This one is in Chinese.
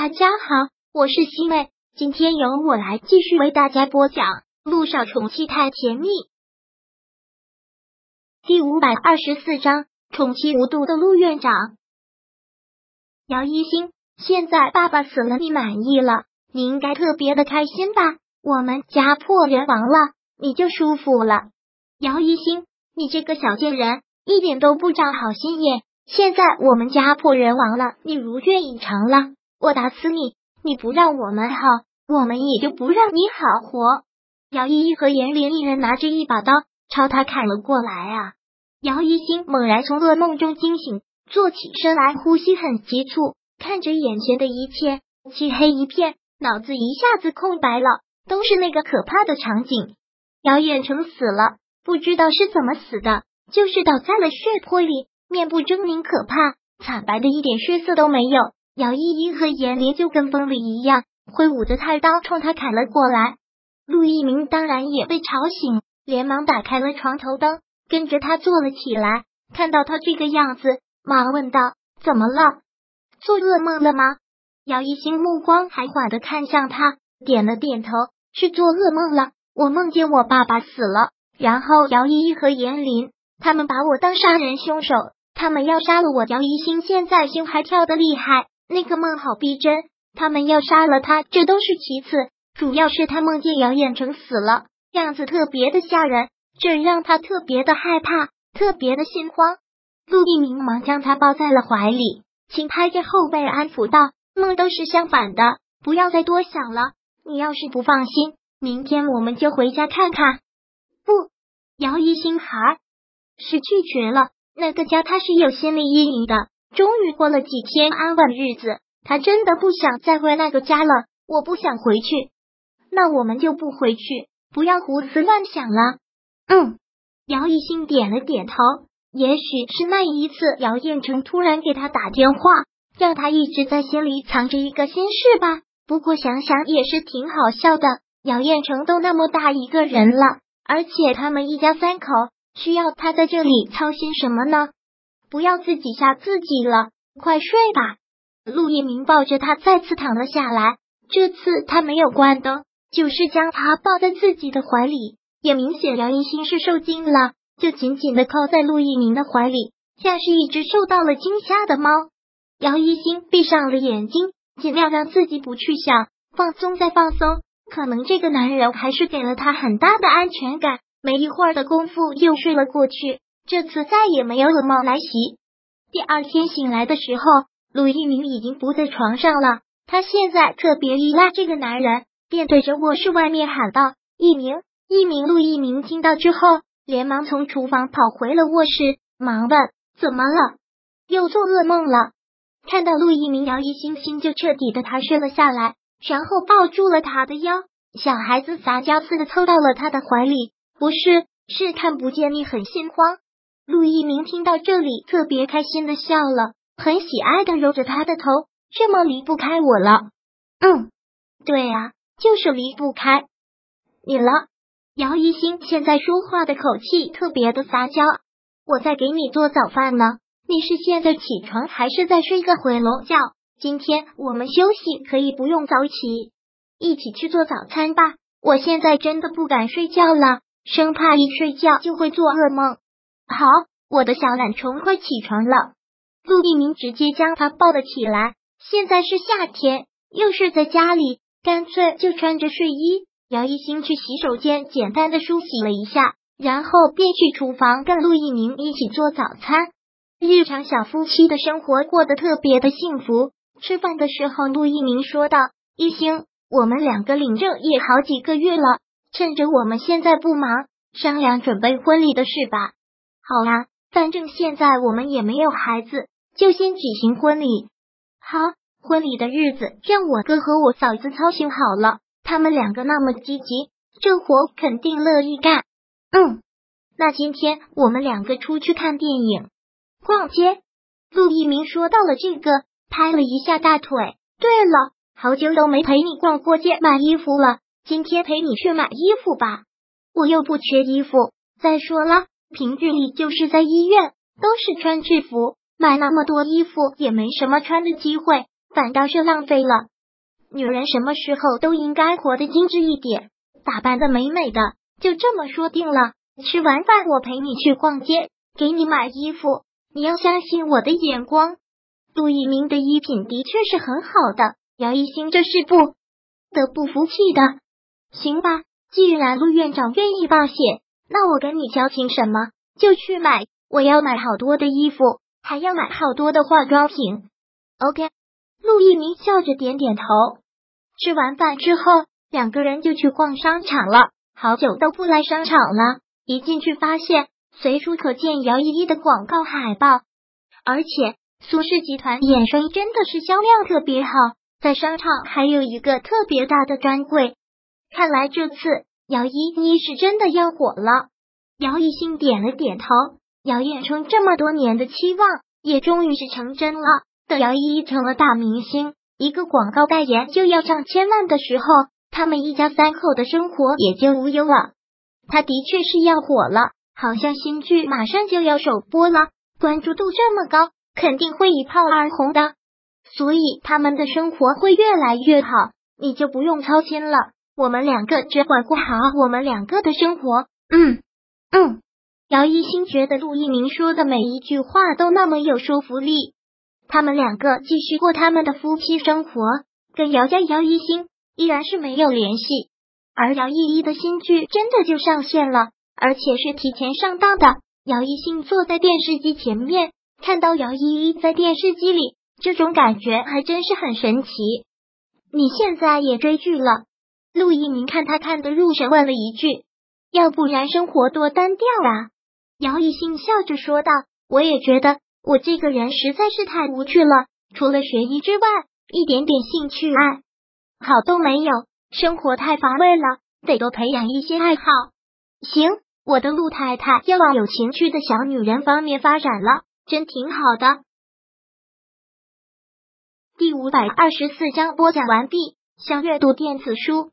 大家好，我是西妹，今天由我来继续为大家播讲《路上宠妻太甜蜜》第五百二十四章：宠妻无度的陆院长。姚一星，现在爸爸死了，你满意了？你应该特别的开心吧？我们家破人亡了，你就舒服了。姚一星，你这个小贱人，一点都不长好心眼。现在我们家破人亡了，你如愿以偿了。我打死你！你不让我们好，我们也就不让你好活。姚依依和严玲一人拿着一把刀朝他砍了过来啊！姚一星猛然从噩梦中惊醒，坐起身来，呼吸很急促，看着眼前的一切，漆黑一片，脑子一下子空白了，都是那个可怕的场景。姚远成死了，不知道是怎么死的，就是倒在了血泊里，面部狰狞可怕，惨白的一点血色都没有。姚依依和严玲就跟疯了一样，挥舞着菜刀冲他砍了过来。陆一鸣当然也被吵醒，连忙打开了床头灯，跟着他坐了起来。看到他这个样子，忙问道：“怎么了？做噩梦了吗？”姚一星目光还缓的看向他，点了点头：“是做噩梦了。我梦见我爸爸死了，然后姚依依和严玲他们把我当杀人凶手，他们要杀了我。姚一星现在心还跳得厉害。”那个梦好逼真，他们要杀了他，这都是其次，主要是他梦见姚远成死了，样子特别的吓人，这让他特别的害怕，特别的心慌。陆一鸣忙将他抱在了怀里，轻拍着后背安抚道：“梦都是相反的，不要再多想了。你要是不放心，明天我们就回家看看。”不，姚一星孩是拒绝了，那个家他是有心理阴影的。终于过了几天安稳日子，他真的不想再回那个家了。我不想回去，那我们就不回去，不要胡思乱想了。嗯，姚一新点了点头。也许是那一次，姚彦成突然给他打电话，让他一直在心里藏着一个心事吧。不过想想也是挺好笑的。姚彦成都那么大一个人了，而且他们一家三口需要他在这里操心什么呢？不要自己吓自己了，快睡吧。陆一鸣抱着他再次躺了下来，这次他没有关灯，就是将他抱在自己的怀里。也明显杨一心是受惊了，就紧紧的靠在陆一鸣的怀里，像是一只受到了惊吓的猫。姚一心闭上了眼睛，尽量让自己不去想，放松再放松。可能这个男人还是给了他很大的安全感。没一会儿的功夫，又睡了过去。这次再也没有噩梦来袭。第二天醒来的时候，陆一鸣已经不在床上了。他现在特别依赖这个男人，便对着卧室外面喊道：“一鸣，一鸣！”陆一鸣听到之后，连忙从厨房跑回了卧室，忙问：“怎么了？又做噩梦了？”看到陆一鸣，摇一星星就彻底的踏实了下来，然后抱住了他的腰，小孩子撒娇似的凑到了他的怀里。不是，是看不见你很心慌。陆一鸣听到这里，特别开心的笑了，很喜爱的揉着他的头，这么离不开我了？嗯，对啊，就是离不开你了。姚一星现在说话的口气特别的撒娇。我在给你做早饭呢，你是现在起床还是在睡个回笼觉？今天我们休息，可以不用早起，一起去做早餐吧。我现在真的不敢睡觉了，生怕一睡觉就会做噩梦。好，我的小懒虫快起床了。陆一鸣直接将他抱了起来。现在是夏天，又是在家里，干脆就穿着睡衣。姚一星去洗手间简单的梳洗了一下，然后便去厨房跟陆一鸣一起做早餐。日常小夫妻的生活过得特别的幸福。吃饭的时候，陆一鸣说道：“一星，我们两个领证也好几个月了，趁着我们现在不忙，商量准备婚礼的事吧。”好啊，反正现在我们也没有孩子，就先举行婚礼。好，婚礼的日子让我哥和我嫂子操心好了，他们两个那么积极，这活肯定乐意干。嗯，那今天我们两个出去看电影、逛街。陆一鸣说到了这个，拍了一下大腿。对了，好久都没陪你逛过街买衣服了，今天陪你去买衣服吧。我又不缺衣服，再说了。平日里就是在医院，都是穿制服，买那么多衣服也没什么穿的机会。反倒是浪费了。女人什么时候都应该活得精致一点，打扮的美美的。就这么说定了，吃完饭我陪你去逛街，给你买衣服。你要相信我的眼光。陆一鸣的衣品的确是很好的，姚一兴这是不得不服气的。行吧，既然陆院长愿意冒险，那我跟你交情什么？就去买，我要买好多的衣服，还要买好多的化妆品。OK，陆一鸣笑着点点头。吃完饭之后，两个人就去逛商场了。好久都不来商场了，一进去发现随处可见姚依依的广告海报，而且苏氏集团衍生真的是销量特别好，在商场还有一个特别大的专柜。看来这次姚依依是真的要火了。姚一兴点了点头，姚衍春这么多年的期望也终于是成真了。等姚依依成了大明星，一个广告代言就要上千万的时候。他们一家三口的生活也就无忧了。他的确是要火了，好像新剧马上就要首播了，关注度这么高，肯定会一炮而红的。所以他们的生活会越来越好，你就不用操心了。我们两个只管过好我们两个的生活。嗯嗯。姚一新觉得陆一鸣说的每一句话都那么有说服力。他们两个继续过他们的夫妻生活，跟姚家姚一新。依然是没有联系，而姚依依的新剧真的就上线了，而且是提前上档的。姚一兴坐在电视机前面，看到姚依依在电视机里，这种感觉还真是很神奇。你现在也追剧了？陆一鸣看他看得入神，问了一句：“要不然生活多单调啊？”姚一兴笑着说道：“我也觉得，我这个人实在是太无趣了，除了学医之外，一点点兴趣爱。”好都没有，生活太乏味了，得多培养一些爱好。行，我的陆太太要往有情趣的小女人方面发展了，真挺好的。第五百二十四章播讲完毕。想阅读电子书，